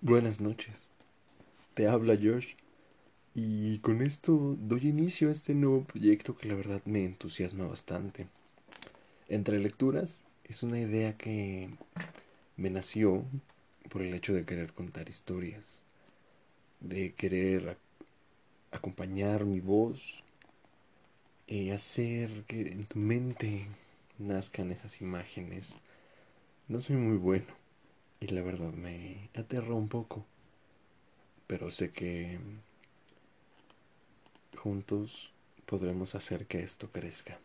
Buenas noches. Te habla Josh. Y con esto doy inicio a este nuevo proyecto que la verdad me entusiasma bastante. Entre lecturas es una idea que me nació por el hecho de querer contar historias, de querer acompañar mi voz y hacer que en tu mente nazcan esas imágenes. No soy muy bueno y la verdad me aterra un poco, pero sé que juntos podremos hacer que esto crezca.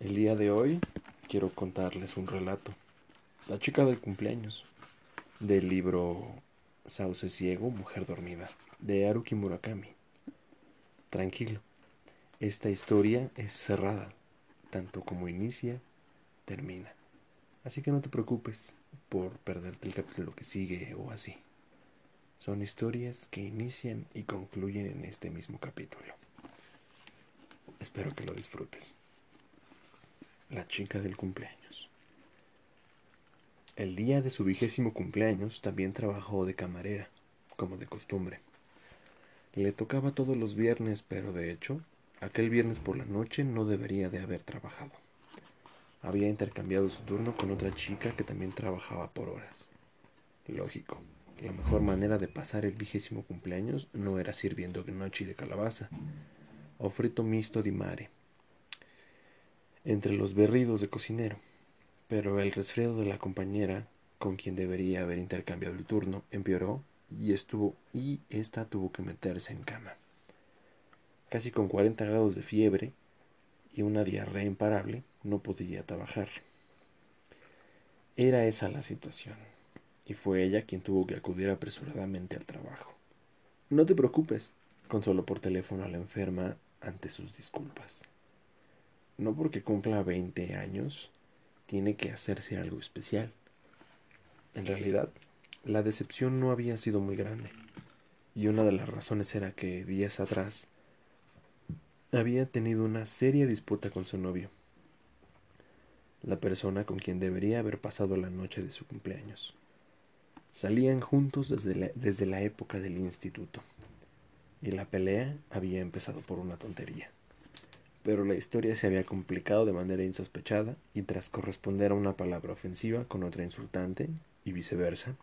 El día de hoy quiero contarles un relato, La chica del cumpleaños, del libro Sauce ciego, mujer dormida, de Haruki Murakami. Tranquilo, esta historia es cerrada, tanto como inicia, termina. Así que no te preocupes por perderte el capítulo que sigue o así. Son historias que inician y concluyen en este mismo capítulo. Espero que lo disfrutes. La chica del cumpleaños. El día de su vigésimo cumpleaños también trabajó de camarera, como de costumbre. Le tocaba todos los viernes, pero de hecho, aquel viernes por la noche no debería de haber trabajado. Había intercambiado su turno con otra chica que también trabajaba por horas. Lógico, la mejor manera de pasar el vigésimo cumpleaños no era sirviendo gnocchi de calabaza o frito mixto di mare entre los berridos de cocinero, pero el resfriado de la compañera con quien debería haber intercambiado el turno empeoró y estuvo y ésta tuvo que meterse en cama. Casi con 40 grados de fiebre y una diarrea imparable, no podía trabajar. Era esa la situación, y fue ella quien tuvo que acudir apresuradamente al trabajo. No te preocupes, consoló por teléfono a la enferma ante sus disculpas. No porque cumpla veinte años, tiene que hacerse algo especial. En realidad, la decepción no había sido muy grande, y una de las razones era que días atrás había tenido una seria disputa con su novio la persona con quien debería haber pasado la noche de su cumpleaños. Salían juntos desde la, desde la época del instituto, y la pelea había empezado por una tontería. Pero la historia se había complicado de manera insospechada, y tras corresponder a una palabra ofensiva con otra insultante, y viceversa,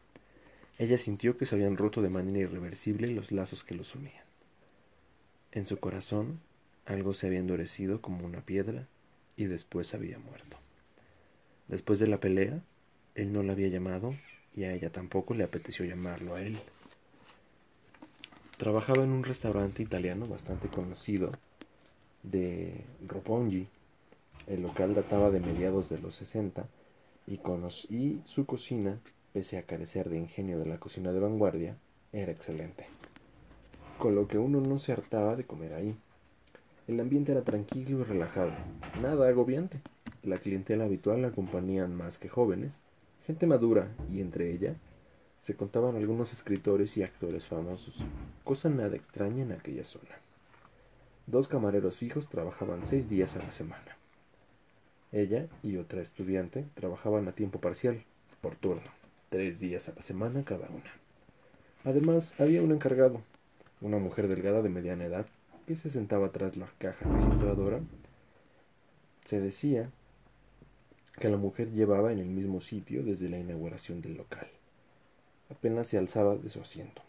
ella sintió que se habían roto de manera irreversible los lazos que los unían. En su corazón algo se había endurecido como una piedra y después había muerto. Después de la pelea, él no la había llamado y a ella tampoco le apeteció llamarlo a él. Trabajaba en un restaurante italiano bastante conocido de Roppongi. El local databa de mediados de los 60 y, y su cocina, pese a carecer de ingenio de la cocina de vanguardia, era excelente. Con lo que uno no se hartaba de comer ahí. El ambiente era tranquilo y relajado, nada agobiante. La clientela habitual la acompañaban más que jóvenes, gente madura, y entre ella se contaban algunos escritores y actores famosos, cosa nada extraña en aquella zona. Dos camareros fijos trabajaban seis días a la semana. Ella y otra estudiante trabajaban a tiempo parcial, por turno, tres días a la semana cada una. Además, había un encargado, una mujer delgada de mediana edad, que se sentaba tras la caja registradora. Se decía que la mujer llevaba en el mismo sitio desde la inauguración del local. Apenas se alzaba de su asiento,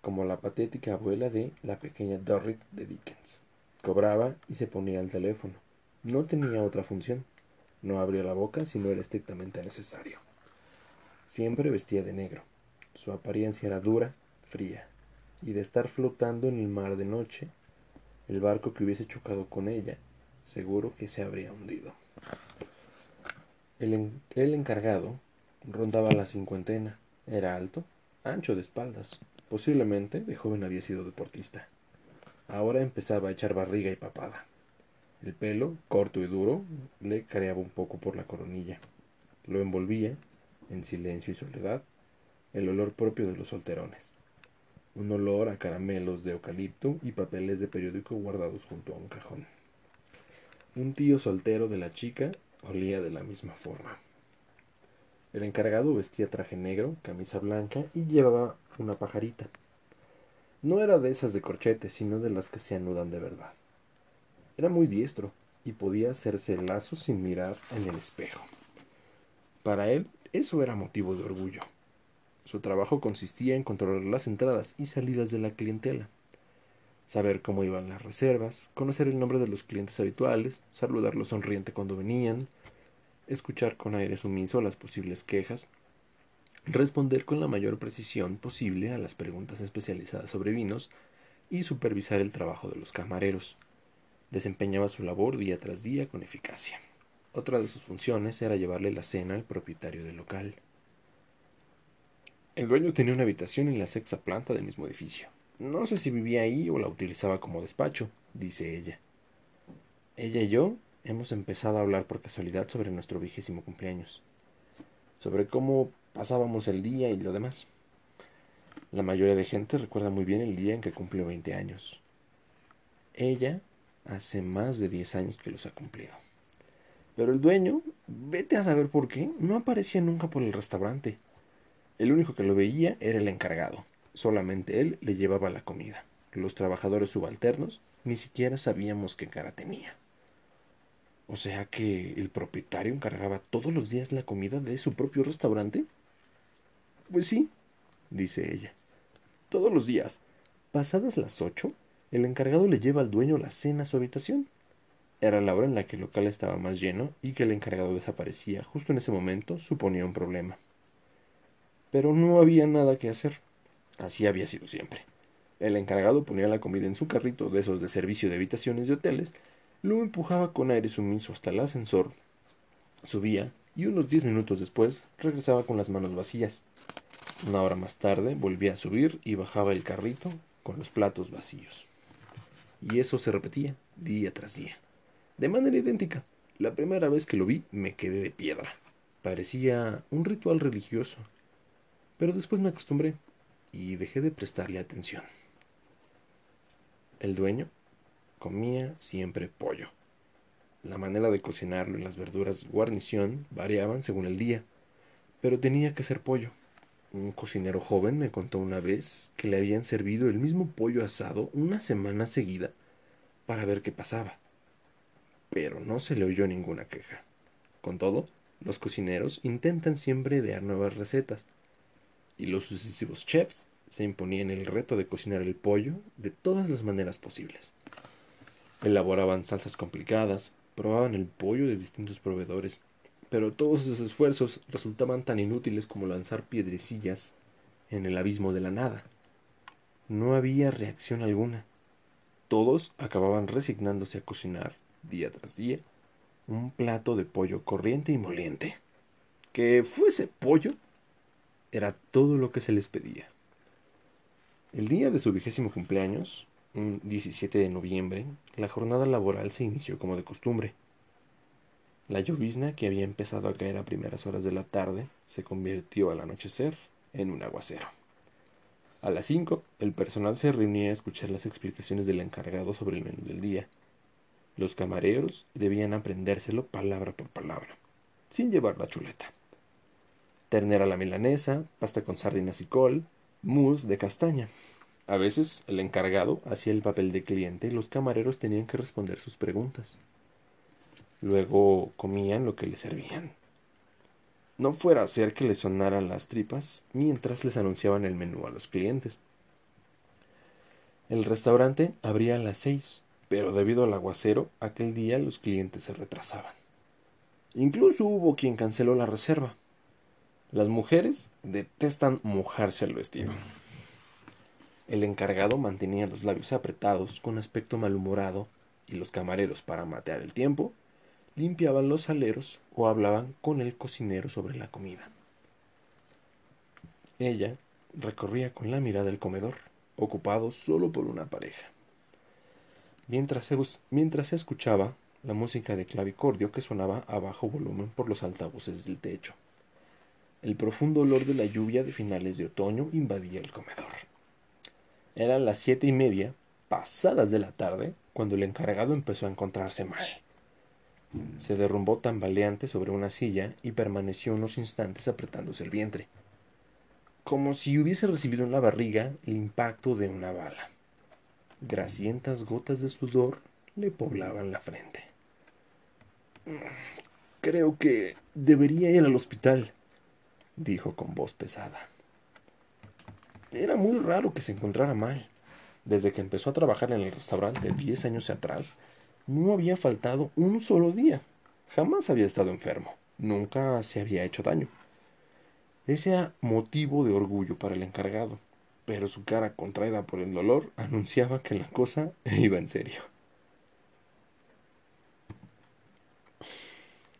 como la patética abuela de la pequeña Dorrit de Dickens. Cobraba y se ponía al teléfono. No tenía otra función. No abría la boca si no era estrictamente necesario. Siempre vestía de negro. Su apariencia era dura, fría, y de estar flotando en el mar de noche, el barco que hubiese chocado con ella, seguro que se habría hundido. El, encargado rondaba la cincuentena. Era alto, ancho de espaldas. Posiblemente de joven había sido deportista. Ahora empezaba a echar barriga y papada. El pelo, corto y duro, le careaba un poco por la coronilla. Lo envolvía, en silencio y soledad, el olor propio de los solterones. Un olor a caramelos de eucalipto y papeles de periódico guardados junto a un cajón. Un tío soltero de la chica olía de la misma forma. El encargado vestía traje negro, camisa blanca y llevaba una pajarita. No era de esas de corchete, sino de las que se anudan de verdad. Era muy diestro y podía hacerse el lazo sin mirar en el espejo. Para él, eso era motivo de orgullo. Su trabajo consistía en controlar las entradas y salidas de la clientela, saber cómo iban las reservas, conocer el nombre de los clientes habituales, saludarlos sonriente cuando venían, escuchar con aire sumiso las posibles quejas, responder con la mayor precisión posible a las preguntas especializadas sobre vinos y supervisar el trabajo de los camareros. Desempeñaba su labor día tras día con eficacia. Otra de sus funciones era llevarle la cena al propietario del local. El dueño tenía una habitación en la sexta planta del mismo edificio. No sé si vivía ahí o la utilizaba como despacho, dice ella. Ella y yo hemos empezado a hablar por casualidad sobre nuestro vigésimo cumpleaños, sobre cómo pasábamos el día y lo demás. La mayoría de gente recuerda muy bien el día en que cumplió veinte años. Ella hace más de diez años que los ha cumplido. Pero el dueño, vete a saber por qué, no aparecía nunca por el restaurante. El único que lo veía era el encargado. Solamente él le llevaba la comida. Los trabajadores subalternos ni siquiera sabíamos qué cara tenía. O sea que el propietario encargaba todos los días la comida de su propio restaurante. Pues sí, dice ella. Todos los días, pasadas las ocho, el encargado le lleva al dueño la cena a su habitación. Era la hora en la que el local estaba más lleno y que el encargado desaparecía justo en ese momento suponía un problema. Pero no había nada que hacer. Así había sido siempre. El encargado ponía la comida en su carrito de esos de servicio de habitaciones de hoteles lo empujaba con aire sumiso hasta el ascensor, subía y unos diez minutos después regresaba con las manos vacías. Una hora más tarde volvía a subir y bajaba el carrito con los platos vacíos. Y eso se repetía día tras día, de manera idéntica. La primera vez que lo vi me quedé de piedra. Parecía un ritual religioso. Pero después me acostumbré y dejé de prestarle atención. El dueño comía siempre pollo. La manera de cocinarlo y las verduras guarnición variaban según el día, pero tenía que ser pollo. Un cocinero joven me contó una vez que le habían servido el mismo pollo asado una semana seguida para ver qué pasaba. Pero no se le oyó ninguna queja. Con todo, los cocineros intentan siempre idear nuevas recetas, y los sucesivos chefs se imponían el reto de cocinar el pollo de todas las maneras posibles. Elaboraban salsas complicadas, probaban el pollo de distintos proveedores, pero todos esos esfuerzos resultaban tan inútiles como lanzar piedrecillas en el abismo de la nada. No había reacción alguna. Todos acababan resignándose a cocinar, día tras día, un plato de pollo corriente y moliente. Que fuese pollo era todo lo que se les pedía. El día de su vigésimo cumpleaños, un 17 de noviembre, la jornada laboral se inició como de costumbre. La llovizna que había empezado a caer a primeras horas de la tarde se convirtió al anochecer en un aguacero. A las cinco, el personal se reunía a escuchar las explicaciones del encargado sobre el menú del día. Los camareros debían aprendérselo palabra por palabra, sin llevar la chuleta. Ternera la milanesa, pasta con sardinas y col, mousse de castaña, a veces el encargado hacía el papel de cliente y los camareros tenían que responder sus preguntas. Luego comían lo que les servían. No fuera a ser que les sonaran las tripas mientras les anunciaban el menú a los clientes. El restaurante abría a las seis, pero debido al aguacero, aquel día los clientes se retrasaban. Incluso hubo quien canceló la reserva. Las mujeres detestan mojarse el vestido. El encargado mantenía los labios apretados con aspecto malhumorado y los camareros, para matear el tiempo, limpiaban los aleros o hablaban con el cocinero sobre la comida. Ella recorría con la mirada el comedor, ocupado solo por una pareja. Mientras mientras escuchaba la música de clavicordio que sonaba a bajo volumen por los altavoces del techo. El profundo olor de la lluvia de finales de otoño invadía el comedor. Eran las siete y media, pasadas de la tarde, cuando el encargado empezó a encontrarse mal. Se derrumbó tambaleante sobre una silla y permaneció unos instantes apretándose el vientre, como si hubiese recibido en la barriga el impacto de una bala. Grasientas gotas de sudor le poblaban la frente. Creo que debería ir al hospital, dijo con voz pesada. Era muy raro que se encontrara mal. Desde que empezó a trabajar en el restaurante diez años atrás, no había faltado un solo día. Jamás había estado enfermo. Nunca se había hecho daño. Ese era motivo de orgullo para el encargado, pero su cara contraída por el dolor anunciaba que la cosa iba en serio.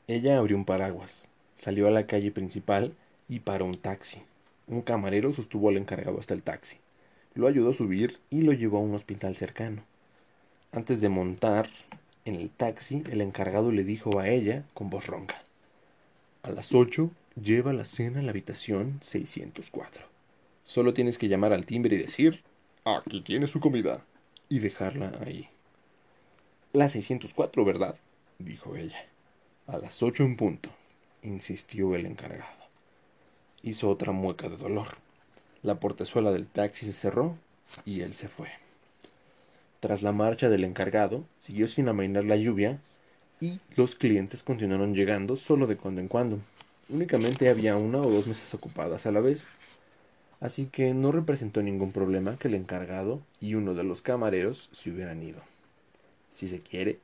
Ella abrió un paraguas, salió a la calle principal y paró un taxi. Un camarero sostuvo al encargado hasta el taxi. Lo ayudó a subir y lo llevó a un hospital cercano. Antes de montar en el taxi, el encargado le dijo a ella con voz ronca: A las ocho lleva la cena a la habitación 604. Solo tienes que llamar al timbre y decir: Aquí tiene su comida. Y dejarla ahí. La 604, ¿verdad? dijo ella. A las ocho en punto, insistió el encargado. Hizo otra mueca de dolor. La portezuela del taxi se cerró y él se fue. Tras la marcha del encargado, siguió sin amainar la lluvia y los clientes continuaron llegando solo de cuando en cuando. Únicamente había una o dos mesas ocupadas a la vez, así que no representó ningún problema que el encargado y uno de los camareros se hubieran ido. Si se quiere,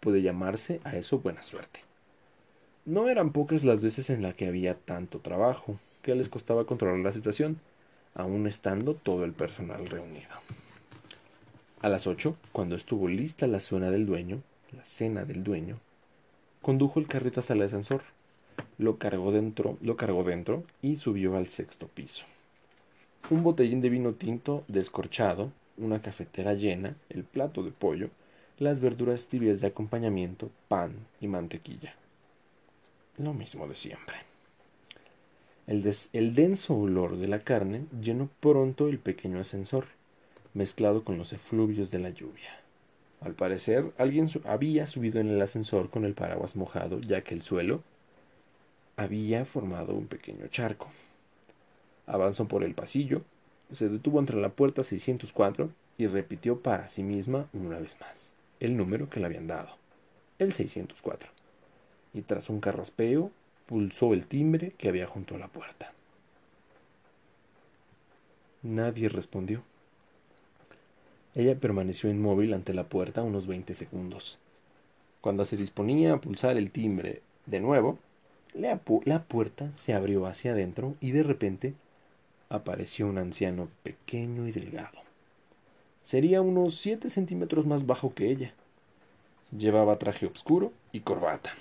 puede llamarse a eso buena suerte. No eran pocas las veces en las que había tanto trabajo, que les costaba controlar la situación, aun estando todo el personal reunido. A las ocho, cuando estuvo lista la cena del dueño, la cena del dueño, condujo el carrito hasta el ascensor, lo cargó dentro, lo cargó dentro y subió al sexto piso. Un botellín de vino tinto descorchado, una cafetera llena, el plato de pollo, las verduras tibias de acompañamiento, pan y mantequilla. Lo mismo de siempre. El, denso olor de la carne llenó pronto el pequeño ascensor, mezclado con los efluvios de la lluvia. Al parecer, alguien había subido en el ascensor con el paraguas mojado, ya que el suelo había formado un pequeño charco. Avanzó por el pasillo, se detuvo entre la puerta 604 y repitió para sí misma una vez más el número que le habían dado, el 604. Y tras un carraspeo, pulsó el timbre que había junto a la puerta. Nadie respondió. Ella permaneció inmóvil ante la puerta unos veinte segundos. Cuando se disponía a pulsar el timbre de nuevo, la, la, puerta se abrió hacia adentro y de repente apareció un anciano pequeño y delgado. Sería unos siete centímetros más bajo que ella. Llevaba traje oscuro y corbata.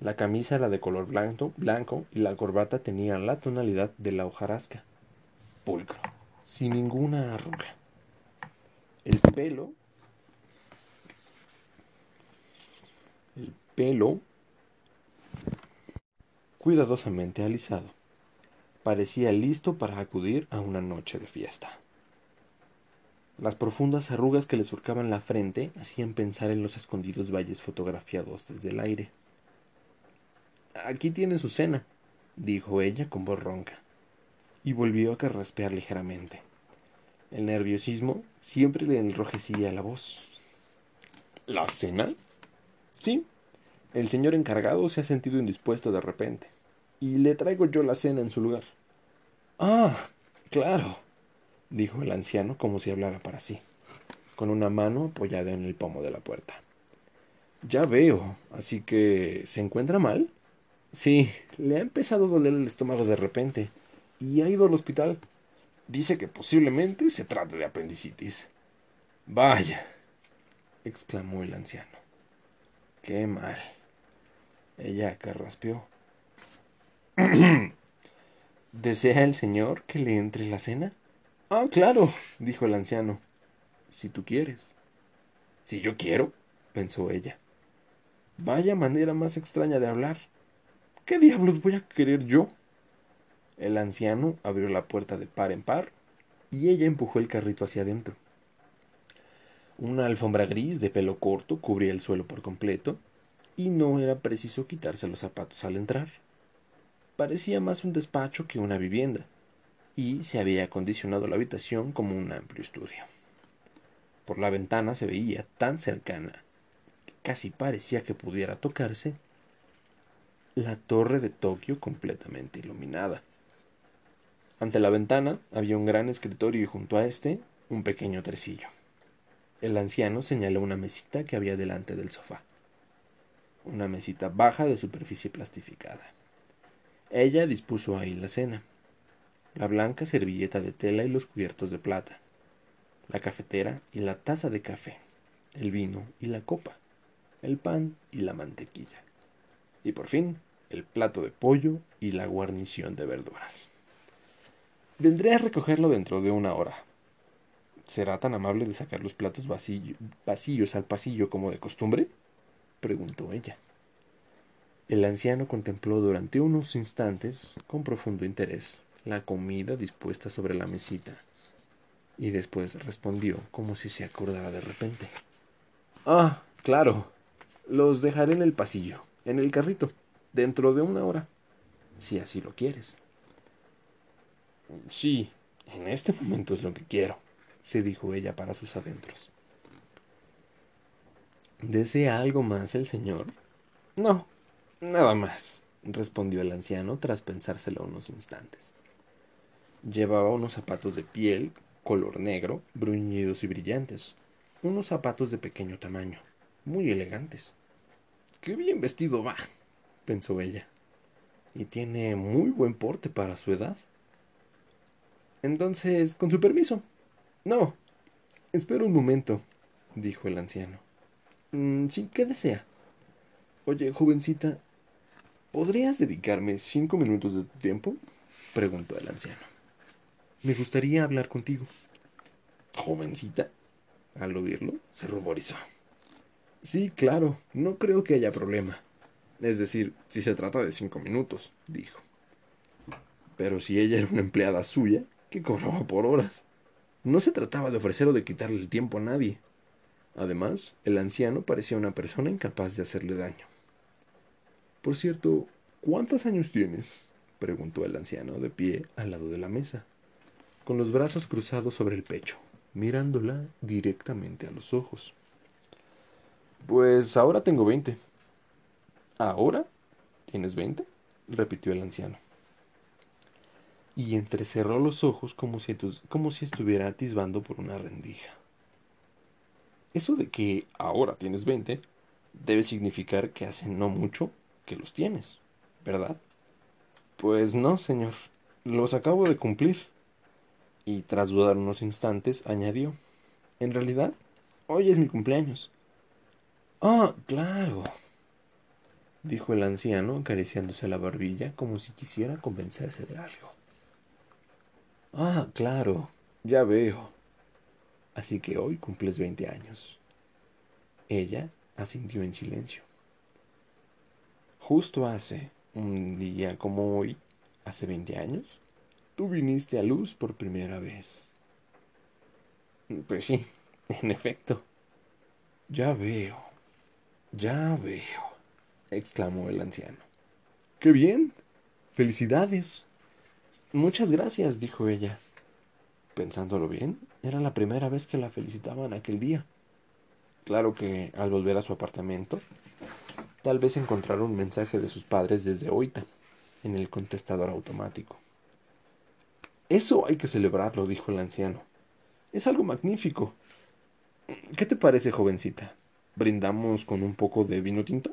La camisa era de color blanco, blanco y la corbata tenía la tonalidad de la hojarasca, pulcro, sin ninguna arruga. El pelo, el pelo cuidadosamente alisado, parecía listo para acudir a una noche de fiesta. Las profundas arrugas que le surcaban la frente hacían pensar en los escondidos valles fotografiados desde el aire. Aquí tiene su cena, dijo ella con voz ronca, y volvió a carraspear ligeramente. El nerviosismo siempre le enrojecía la voz. ¿La cena? Sí. El señor encargado se ha sentido indispuesto de repente, y le traigo yo la cena en su lugar. Ah, claro, dijo el anciano como si hablara para sí, con una mano apoyada en el pomo de la puerta. Ya veo, así que ¿se encuentra mal? Sí, le ha empezado a doler el estómago de repente y ha ido al hospital. Dice que posiblemente se trate de apendicitis. Vaya, exclamó el anciano. Qué mal. Ella carraspeó. ¿Desea el señor que le entre la cena? Ah, claro, dijo el anciano. Si tú quieres. Si yo quiero, pensó ella. Vaya manera más extraña de hablar. ¿Qué diablos voy a querer yo? El anciano abrió la puerta de par en par y ella empujó el carrito hacia adentro. Una alfombra gris de pelo corto cubría el suelo por completo y no era preciso quitarse los zapatos al entrar. Parecía más un despacho que una vivienda, y se había acondicionado la habitación como un amplio estudio. Por la ventana se veía tan cercana que casi parecía que pudiera tocarse la torre de Tokio completamente iluminada. Ante la ventana había un gran escritorio y junto a este un pequeño tresillo. El anciano señaló una mesita que había delante del sofá. Una mesita baja de superficie plastificada. Ella dispuso ahí la cena. La blanca servilleta de tela y los cubiertos de plata. La cafetera y la taza de café. El vino y la copa. El pan y la mantequilla. Y por fin, el plato de pollo y la guarnición de verduras. Vendré a recogerlo dentro de una hora, ¿Será tan amable de sacar los platos vacíos al pasillo como de costumbre? preguntó ella. El anciano contempló durante unos instantes, con profundo interés, la comida dispuesta sobre la mesita, y después respondió como si se acordara de repente. Ah, claro. Los dejaré en el pasillo, en el carrito, dentro de una hora, si así lo quieres. Sí, en este momento es lo que quiero se dijo ella para sus adentros. ¿Desea algo más el señor? No, nada más, respondió el anciano tras pensárselo unos instantes. Llevaba unos zapatos de piel, color negro, bruñidos y brillantes, unos zapatos de pequeño tamaño, muy elegantes. Qué bien vestido va, pensó ella, y tiene muy buen porte para su edad. Entonces, con su permiso, no. Espera un momento, dijo el anciano. Mm, sí, ¿qué desea? Oye, jovencita, ¿podrías dedicarme cinco minutos de tu tiempo? preguntó el anciano. Me gustaría hablar contigo. ¿Jovencita? Al oírlo, se ruborizó. Sí, claro, no creo que haya problema. Es decir, si se trata de cinco minutos, dijo. Pero si ella era una empleada suya, que cobraba por horas. No se trataba de ofrecer o de quitarle el tiempo a nadie. Además, el anciano parecía una persona incapaz de hacerle daño. Por cierto, ¿cuántos años tienes? preguntó el anciano de pie al lado de la mesa, con los brazos cruzados sobre el pecho, mirándola directamente a los ojos. Pues ahora tengo veinte. ¿Ahora? ¿Tienes veinte? repitió el anciano y entrecerró los ojos como si, estuviera atisbando por una rendija. Eso de que ahora tienes veinte debe significar que hace no mucho que los tienes, ¿verdad? Pues no, señor, los acabo de cumplir. Y tras dudar unos instantes, añadió, En realidad, hoy es mi cumpleaños. Ah, claro, dijo el anciano acariciándose la barbilla como si quisiera convencerse de algo. Ah, claro, ya veo. Así que hoy cumples veinte años. Ella asintió en silencio. Justo hace un día como hoy, hace veinte años, tú viniste a luz por primera vez. Pues sí, en efecto. Ya veo, ya veo, exclamó el anciano. ¡Qué bien! ¡Felicidades! Muchas gracias, dijo ella. Pensándolo bien, era la primera vez que la felicitaban aquel día. Claro que al volver a su apartamento, tal vez encontrara un mensaje de sus padres desde Oita, en el contestador automático. Eso hay que celebrarlo, dijo el anciano. Es algo magnífico. ¿Qué te parece, jovencita? ¿Brindamos con un poco de vino tinto?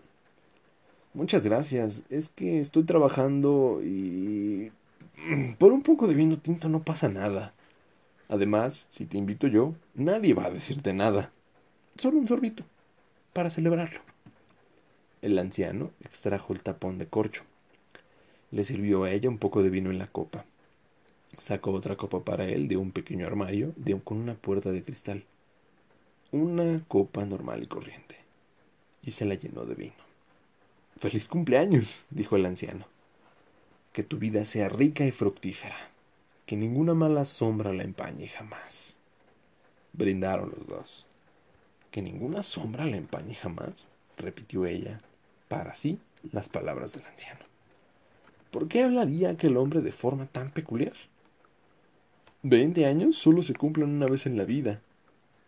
Muchas gracias. Es que estoy trabajando y por un poco de vino tinto no pasa nada. Además, si te invito yo, nadie va a decirte nada. Solo un sorbito, para celebrarlo. El anciano extrajo el tapón de corcho. Le sirvió a ella un poco de vino en la copa. Sacó otra copa para él de un pequeño armario con una puerta de cristal. Una copa normal y corriente. Y se la llenó de vino. Feliz cumpleaños, dijo el anciano que tu vida sea rica y fructífera, que ninguna mala sombra la empañe jamás. Brindaron los dos. Que ninguna sombra la empañe jamás, repitió ella, para sí las palabras del anciano. ¿Por qué hablaría aquel hombre de forma tan peculiar? Veinte años solo se cumplen una vez en la vida,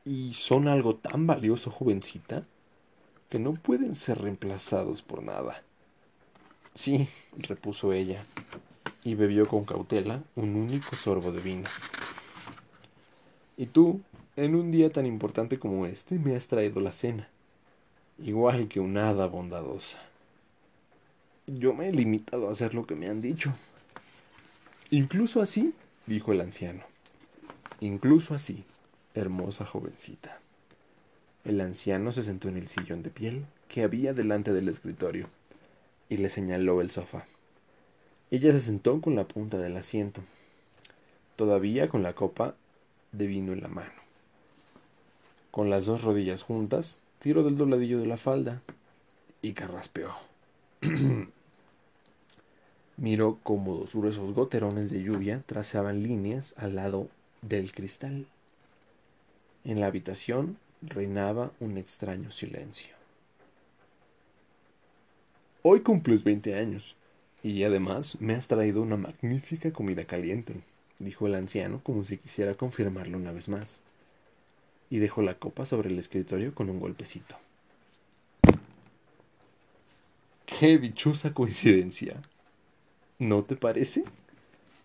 y son algo tan valioso, jovencita, que no pueden ser reemplazados por nada. Sí, repuso ella, y bebió con cautela un único sorbo de vino. Y tú, en un día tan importante como este, me has traído la cena, igual que una hada bondadosa. Yo me he limitado a hacer lo que me han dicho. Incluso así, dijo el anciano. Incluso así, hermosa jovencita. El anciano se sentó en el sillón de piel que había delante del escritorio y le señaló el sofá. Ella se sentó con la punta del asiento, todavía con la copa de vino en la mano. Con las dos rodillas juntas, tiró del dobladillo de la falda y carraspeó. Miró cómo dos gruesos goterones de lluvia trazaban líneas al lado del cristal. En la habitación reinaba un extraño silencio. Hoy cumples veinte años, y además me has traído una magnífica comida caliente, dijo el anciano como si quisiera confirmarlo una vez más, y dejó la copa sobre el escritorio con un golpecito. ¡Qué dichosa coincidencia! ¿No te parece?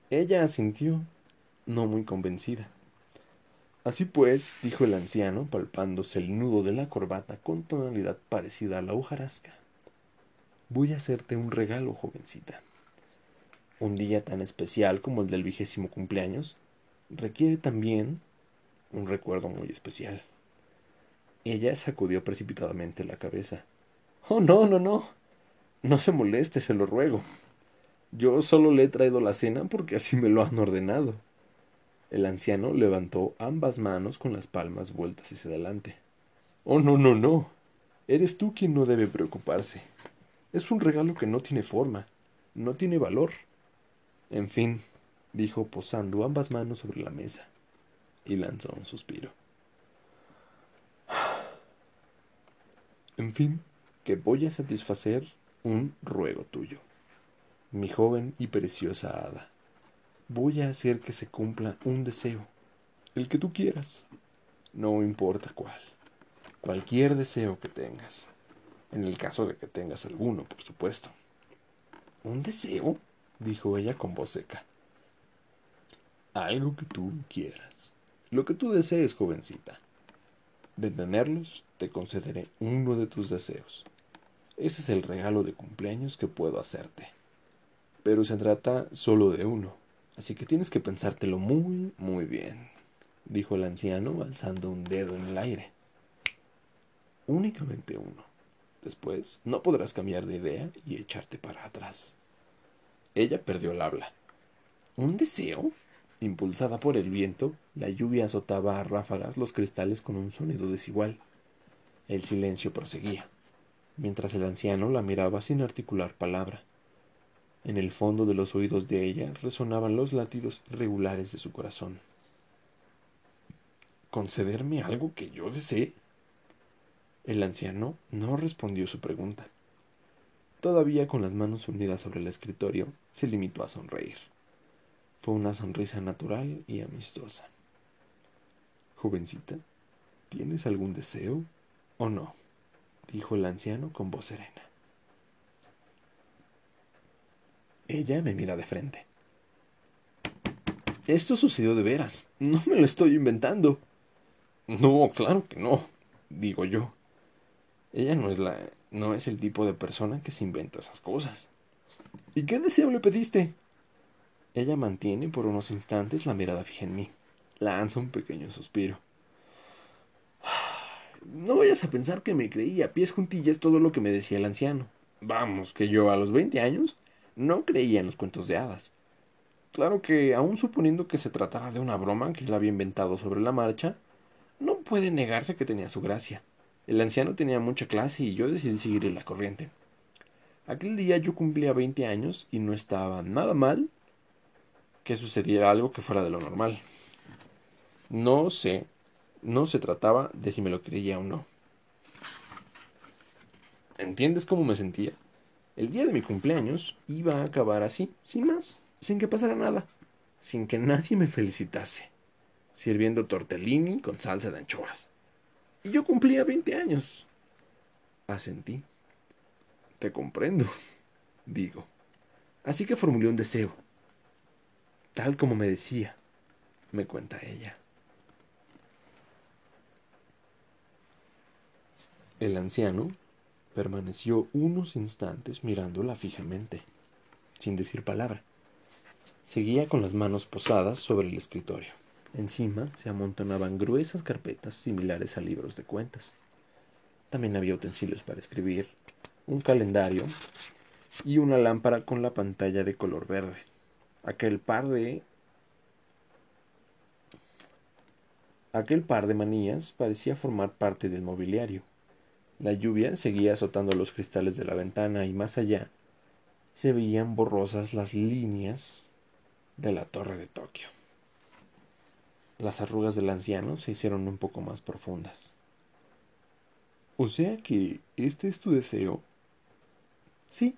Ella asintió, no muy convencida. Así pues, dijo el anciano, palpándose el nudo de la corbata con tonalidad parecida a la hojarasca. Voy a hacerte un regalo, jovencita. Un día tan especial como el del vigésimo cumpleaños requiere también un recuerdo muy especial. Ella sacudió precipitadamente la cabeza. Oh, no, no, no. No se moleste, se lo ruego. Yo solo le he traído la cena porque así me lo han ordenado. El anciano levantó ambas manos con las palmas vueltas hacia adelante. Oh, no, no, no. Eres tú quien no debe preocuparse. Es un regalo que no tiene forma, no tiene valor. En fin, dijo posando ambas manos sobre la mesa, y lanzó un suspiro. En fin, que voy a satisfacer un ruego tuyo, mi joven y preciosa hada voy a hacer que se cumpla un deseo, el que tú quieras, no importa cuál, cualquier deseo que tengas, en el caso de que tengas alguno, por supuesto. ¿Un deseo? dijo ella con voz seca. Algo que tú quieras, lo que tú desees, jovencita. De tenerlos, te concederé uno de tus deseos. Ese es el regalo de cumpleaños que puedo hacerte. Pero se trata solo de uno Así que tienes que pensártelo muy, muy bien, dijo el anciano alzando un dedo en el aire. Únicamente uno. Después no podrás cambiar de idea y echarte para atrás. Ella perdió el habla. ¿Un deseo? Impulsada por el viento, la lluvia azotaba a ráfagas los cristales con un sonido desigual. El silencio proseguía, mientras el anciano la miraba sin articular palabra. En el fondo de los oídos de ella resonaban los latidos irregulares de su corazón. ¿Concederme algo que yo desee? El anciano no respondió su pregunta. Todavía con las manos unidas sobre el escritorio, se limitó a sonreír. Fue una sonrisa natural y amistosa. Jovencita, ¿tienes algún deseo o no? dijo el anciano con voz serena. Ella me mira de frente. Esto sucedió de veras. No me lo estoy inventando. No, claro que no, digo yo. Ella no es la no es el tipo de persona que se inventa esas cosas. ¿Y qué deseo le pediste? Ella mantiene por unos instantes la mirada fija en mí. Lanza un pequeño suspiro. No vayas a pensar que me creí a pies juntillas todo lo que me decía el anciano. Vamos, que yo a los veinte años no creía en los cuentos de hadas. Claro que, aun suponiendo que se tratara de una broma que él había inventado sobre la marcha, no puede negarse que tenía su gracia. El anciano tenía mucha clase y yo decidí seguirle la corriente. Aquel día yo cumplía veinte años y no estaba nada mal que sucediera algo que fuera de lo normal. No sé, no se trataba de si me lo creía o no. ¿Entiendes cómo me sentía? El día de mi cumpleaños iba a acabar así, sin más, sin que pasara nada, sin que nadie me felicitase, sirviendo tortellini con salsa de anchoas. Y yo cumplía veinte años. Asentí. Te comprendo, digo. Así que formulé un deseo. Tal como me decía, me cuenta ella. El anciano permaneció unos instantes mirándola fijamente, sin decir palabra. Seguía con las manos posadas sobre el escritorio. Encima se amontonaban gruesas carpetas similares a libros de cuentas. También había utensilios para escribir, un calendario y una lámpara con la pantalla de color verde. Aquel par de aquel par de manías parecía formar parte del mobiliario. La lluvia seguía azotando los cristales de la ventana y más allá se veían borrosas las líneas de la torre de Tokio. Las arrugas del anciano se hicieron un poco más profundas. O sea que este es tu deseo. Sí.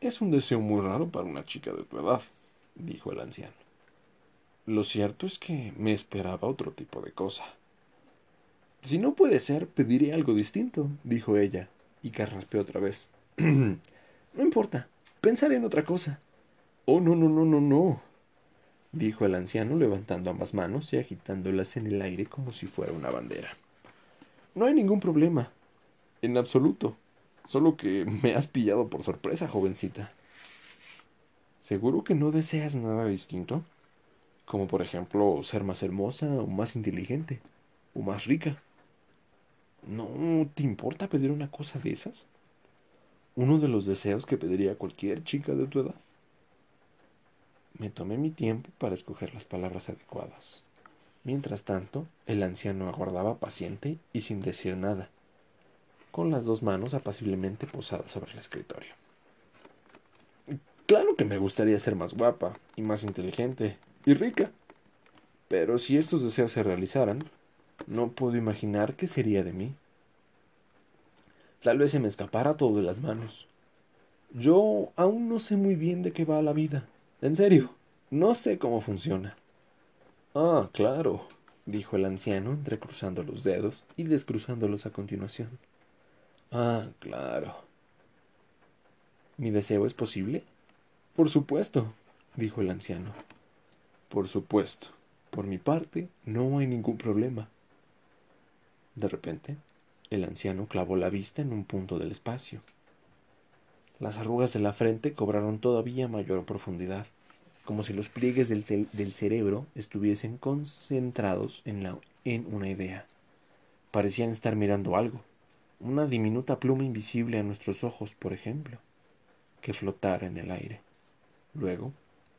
Es un deseo muy raro para una chica de tu edad, dijo el anciano. Lo cierto es que me esperaba otro tipo de cosa. Si no puede ser, pediré algo distinto, dijo ella, y carraspeó otra vez. no importa, pensaré en otra cosa. Oh, no, no, no, no, no, dijo el anciano levantando ambas manos y agitándolas en el aire como si fuera una bandera. No hay ningún problema. En absoluto. Solo que me has pillado por sorpresa, jovencita. ¿Seguro que no deseas nada distinto? Como por ejemplo ser más hermosa o más inteligente o más rica. ¿No te importa pedir una cosa de esas? Uno de los deseos que pediría cualquier chica de tu edad. Me tomé mi tiempo para escoger las palabras adecuadas. Mientras tanto, el anciano aguardaba paciente y sin decir nada, con las dos manos apaciblemente posadas sobre el escritorio. Claro que me gustaría ser más guapa y más inteligente y rica. Pero si estos deseos se realizaran, no puedo imaginar qué sería de mí. Tal vez se me escapara todo de las manos. Yo aún no sé muy bien de qué va la vida. En serio, no sé cómo funciona. Ah, claro, dijo el anciano, entrecruzando los dedos y descruzándolos a continuación. Ah, claro. ¿Mi deseo es posible? Por supuesto, dijo el anciano. Por supuesto. Por mi parte, no hay ningún problema. De repente, el anciano clavó la vista en un punto del espacio. Las arrugas de la frente cobraron todavía mayor profundidad como si los pliegues del, del cerebro estuviesen concentrados en, la, en una idea. Parecían estar mirando algo, una diminuta pluma invisible a nuestros ojos, por ejemplo, que flotara en el aire. Luego,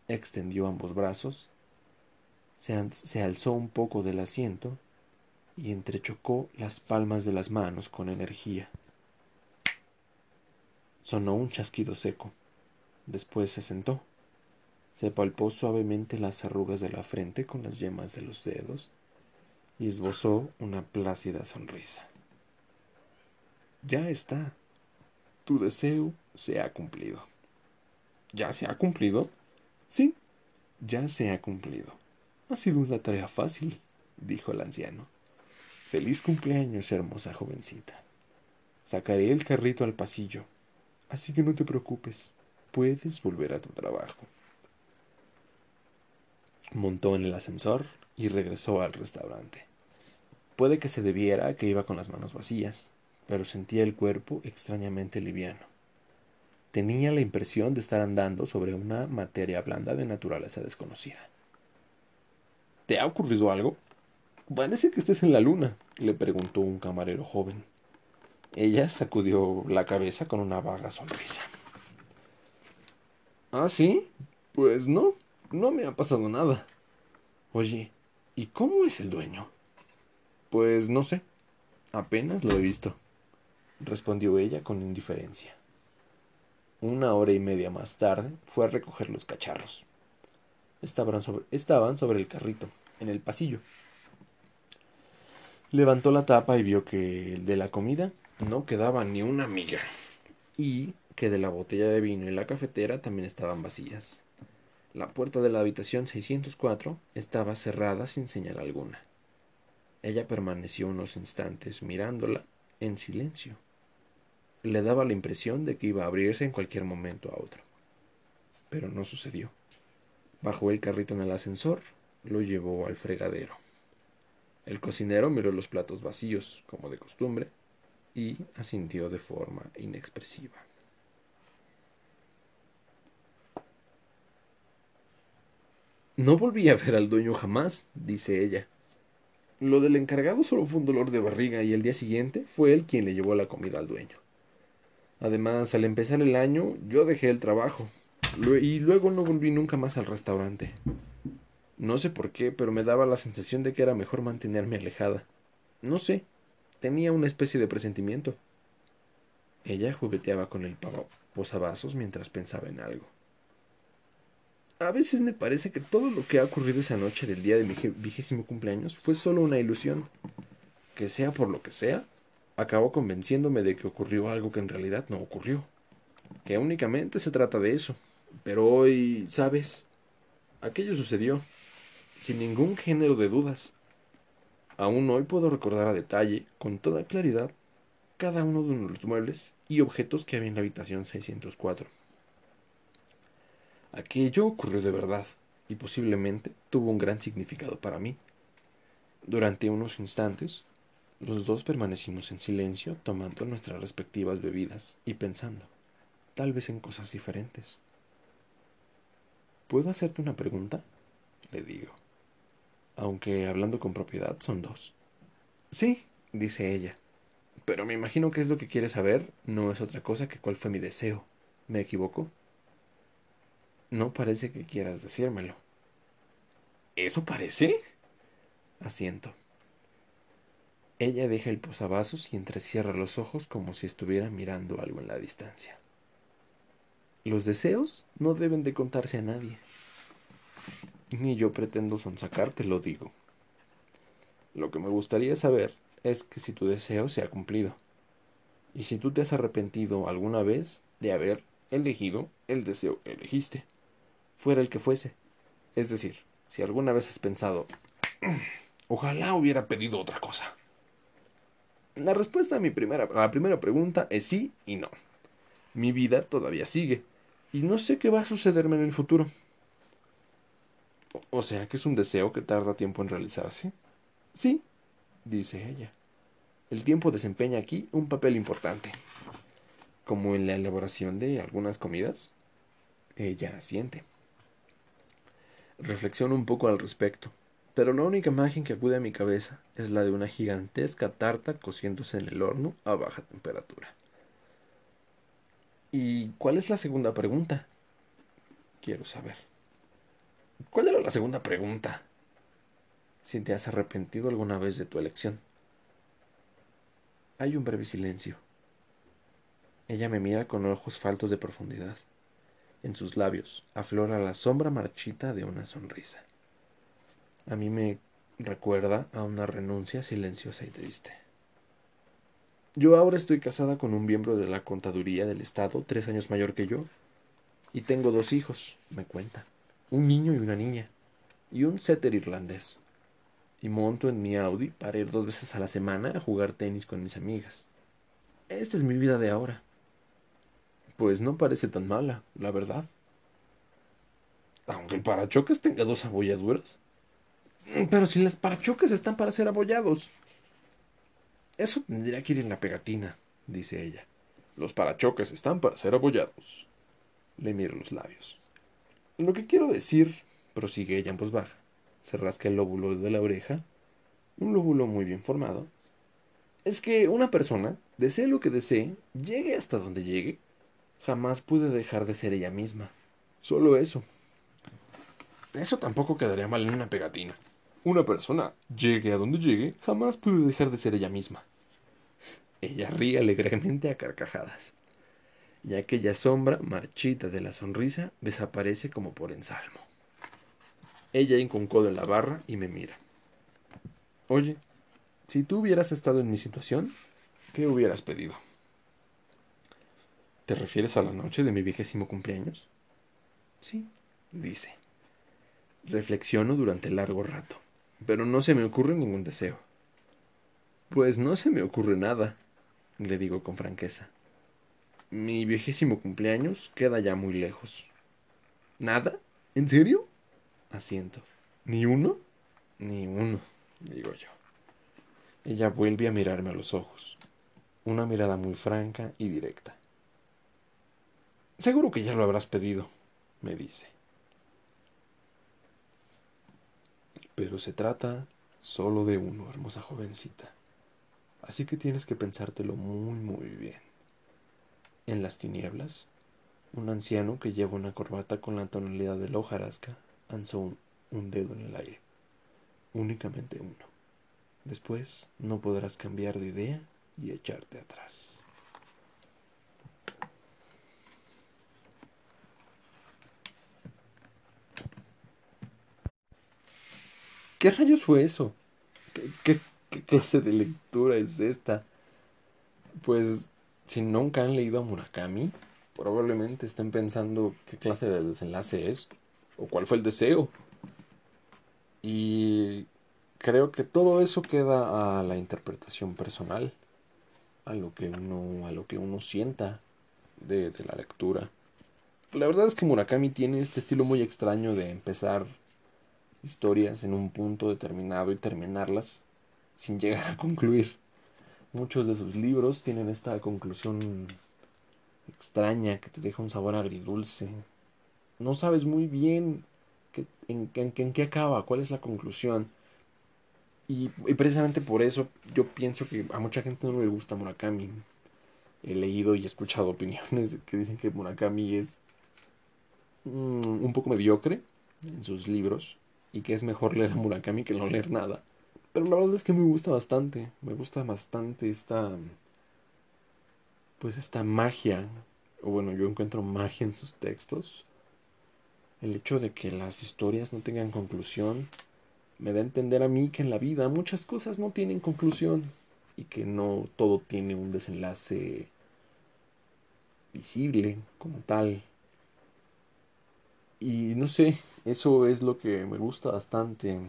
extendió ambos brazos, se, se alzó un poco del asiento y entrechocó las palmas de las manos con energía. Sonó un chasquido seco. Después se sentó se palpó suavemente las arrugas de la frente con las yemas de los dedos y esbozó una plácida sonrisa. Ya está. Tu deseo se ha cumplido. ¿Ya se ha cumplido? Sí, ya se ha cumplido. Ha sido una tarea fácil, dijo el anciano. Feliz cumpleaños, hermosa jovencita. Sacaré el carrito al pasillo, así que no te preocupes, puedes volver a tu trabajo. Montó en el ascensor y regresó al restaurante. Puede que se debiera que iba con las manos vacías, pero sentía el cuerpo extrañamente liviano. Tenía la impresión de estar andando sobre una materia blanda de naturaleza desconocida. ¿Te ha ocurrido algo? Parece que estés en la luna, le preguntó un camarero joven. Ella sacudió la cabeza con una vaga sonrisa. ¿Ah, sí? Pues no, no me ha pasado nada. Oye, ¿y cómo es el dueño? Pues no sé. Apenas lo he visto, respondió ella con indiferencia. Una hora y media más tarde fue a recoger los cacharros. Estaban sobre, estaban sobre el carrito, en el pasillo. Levantó la tapa y vio que de la comida no quedaba ni una miga. Y que de la botella de vino y la cafetera también estaban vacías. La puerta de la habitación 604 estaba cerrada sin señal alguna. Ella permaneció unos instantes mirándola en silencio. Le daba la impresión de que iba a abrirse en cualquier momento a otro. Pero no sucedió. Bajó el carrito en el ascensor, lo llevó al fregadero. El cocinero miró los platos vacíos, como de costumbre, y asintió de forma inexpresiva. No volví a ver al dueño jamás, dice ella. Lo del encargado solo fue un dolor de barriga y el día siguiente fue él quien le llevó la comida al dueño. Además, al empezar el año, yo dejé el trabajo y luego no volví nunca más al restaurante. No sé por qué, pero me daba la sensación de que era mejor mantenerme alejada. No sé, tenía una especie de presentimiento. Ella jugueteaba con el posavasos mientras pensaba en algo. A veces me parece que todo lo que ha ocurrido esa noche del día de mi vigésimo cumpleaños fue solo una ilusión. Que sea por lo que sea, acabó convenciéndome de que ocurrió algo que en realidad no ocurrió. Que únicamente se trata de eso. Pero hoy, ¿sabes? Aquello sucedió, sin ningún género de dudas. Aún hoy puedo recordar a detalle, con toda claridad, cada uno de los muebles y objetos que había en la habitación 604. Aquello ocurrió de verdad y posiblemente tuvo un gran significado para mí. Durante unos instantes, los dos permanecimos en silencio tomando nuestras respectivas bebidas y pensando, tal vez en cosas diferentes. ¿Puedo hacerte una pregunta? le digo. Aunque hablando con propiedad son dos. Sí, dice ella. Pero me imagino que es lo que quieres saber, no es otra cosa que cuál fue mi deseo. ¿Me equivoco? No parece que quieras decírmelo. ¿Eso parece? Asiento. Ella deja el posavasos y entrecierra los ojos como si estuviera mirando algo en la distancia. Los deseos no deben de contarse a nadie. Ni yo pretendo sonsacarte, lo digo. Lo que me gustaría saber es que si tu deseo se ha cumplido. Y si tú te has arrepentido alguna vez de haber elegido el deseo que elegiste fuera el que fuese. Es decir, si alguna vez has pensado, ojalá hubiera pedido otra cosa. La respuesta a, mi primera, a la primera pregunta es sí y no. Mi vida todavía sigue y no sé qué va a sucederme en el futuro. O sea que es un deseo que tarda tiempo en realizarse. Sí, dice ella. El tiempo desempeña aquí un papel importante, como en la elaboración de algunas comidas. Ella asiente. Reflexiono un poco al respecto, pero la única imagen que acude a mi cabeza es la de una gigantesca tarta cociéndose en el horno a baja temperatura. ¿Y cuál es la segunda pregunta? Quiero saber. ¿Cuál era la segunda pregunta? Si te has arrepentido alguna vez de tu elección. Hay un breve silencio. Ella me mira con ojos faltos de profundidad. En sus labios aflora la sombra marchita de una sonrisa. A mí me recuerda a una renuncia silenciosa y triste. Yo ahora estoy casada con un miembro de la contaduría del Estado, tres años mayor que yo, y tengo dos hijos, me cuenta, un niño y una niña, y un setter irlandés. Y monto en mi Audi para ir dos veces a la semana a jugar tenis con mis amigas. Esta es mi vida de ahora pues no parece tan mala, la verdad. Aunque el parachoques tenga dos abolladuras. Pero si las parachoques están para ser abollados. Eso tendría que ir en la pegatina, dice ella. Los parachoques están para ser abollados. Le miro los labios. Lo que quiero decir, prosigue ella en voz baja, se rasca el lóbulo de la oreja, un lóbulo muy bien formado, es que una persona, desee lo que desee, llegue hasta donde llegue, Jamás pude dejar de ser ella misma. Solo eso. Eso tampoco quedaría mal en una pegatina. Una persona, llegue a donde llegue, jamás pude dejar de ser ella misma. Ella ríe alegremente a carcajadas, y aquella sombra marchita de la sonrisa desaparece como por ensalmo. Ella hinca en la barra y me mira. Oye, si tú hubieras estado en mi situación, ¿qué hubieras pedido? ¿Te refieres a la noche de mi vigésimo cumpleaños? Sí, dice. Reflexiono durante largo rato, pero no se me ocurre ningún deseo. Pues no se me ocurre nada, le digo con franqueza. Mi vigésimo cumpleaños queda ya muy lejos. ¿Nada? ¿En serio? Asiento. ¿Ni uno? Ni uno, digo yo. Ella vuelve a mirarme a los ojos. Una mirada muy franca y directa. Seguro que ya lo habrás pedido, me dice. Pero se trata solo de uno, hermosa jovencita. Así que tienes que pensártelo muy, muy bien. En las tinieblas, un anciano que lleva una corbata con la tonalidad del hojarasca alzó un, un dedo en el aire. Únicamente uno. Después no podrás cambiar de idea y echarte atrás. ¿Qué rayos fue eso? ¿Qué, clase de lectura es esta? Pues si nunca han leído a Murakami, probablemente estén pensando qué clase de desenlace es o cuál fue el deseo. Y creo que todo eso queda a la interpretación personal, a lo que uno, a lo que uno sienta de, de la lectura. La verdad es que Murakami tiene este estilo muy extraño de empezar historias en un punto determinado y terminarlas sin llegar a concluir. Muchos de sus libros tienen esta conclusión extraña que te deja un sabor agridulce. No sabes muy bien en, en, qué acaba, cuál es la conclusión. Y, precisamente por eso yo pienso que a mucha gente no le gusta Murakami. He leído y escuchado opiniones que dicen que Murakami es mm, un poco mediocre en sus libros y que es mejor leer a Murakami que no leer nada. Pero la verdad es que me gusta bastante, me gusta bastante esta pues esta magia, o bueno, yo encuentro magia en sus textos. El hecho de que las historias no tengan conclusión me da a entender a mí que en la vida muchas cosas no tienen conclusión y que no todo tiene un desenlace visible como tal. Y no sé, eso es lo que me gusta bastante.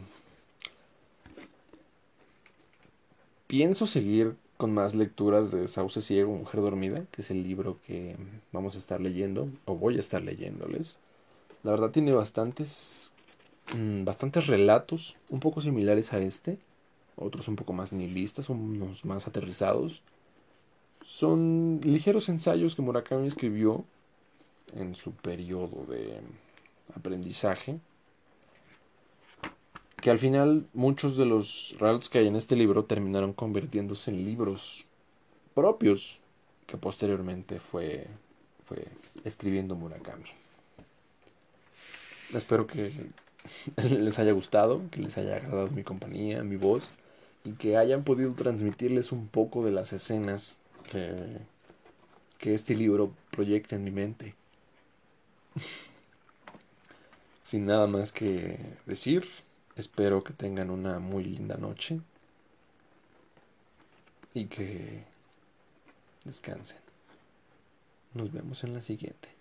Pienso seguir con más lecturas de Sauce Ciego, Mujer Dormida, que es el libro que vamos a estar leyendo, o voy a estar leyéndoles. La verdad tiene bastantes, mm, bastantes relatos, un poco similares a este, otros un poco más nihilistas, unos más aterrizados. Son ligeros ensayos que Murakami escribió en su periodo de aprendizaje, que al final muchos de los relatos que hay en este libro terminaron convirtiéndose en libros propios que posteriormente fue, fue escribiendo Murakami. Espero que les haya gustado, que les haya agradado mi compañía, mi voz y que hayan podido transmitirles un poco de las escenas que, que este libro proyecta en mi mente. Sin nada más que decir, espero que tengan una muy linda noche y que descansen. Nos vemos en la siguiente.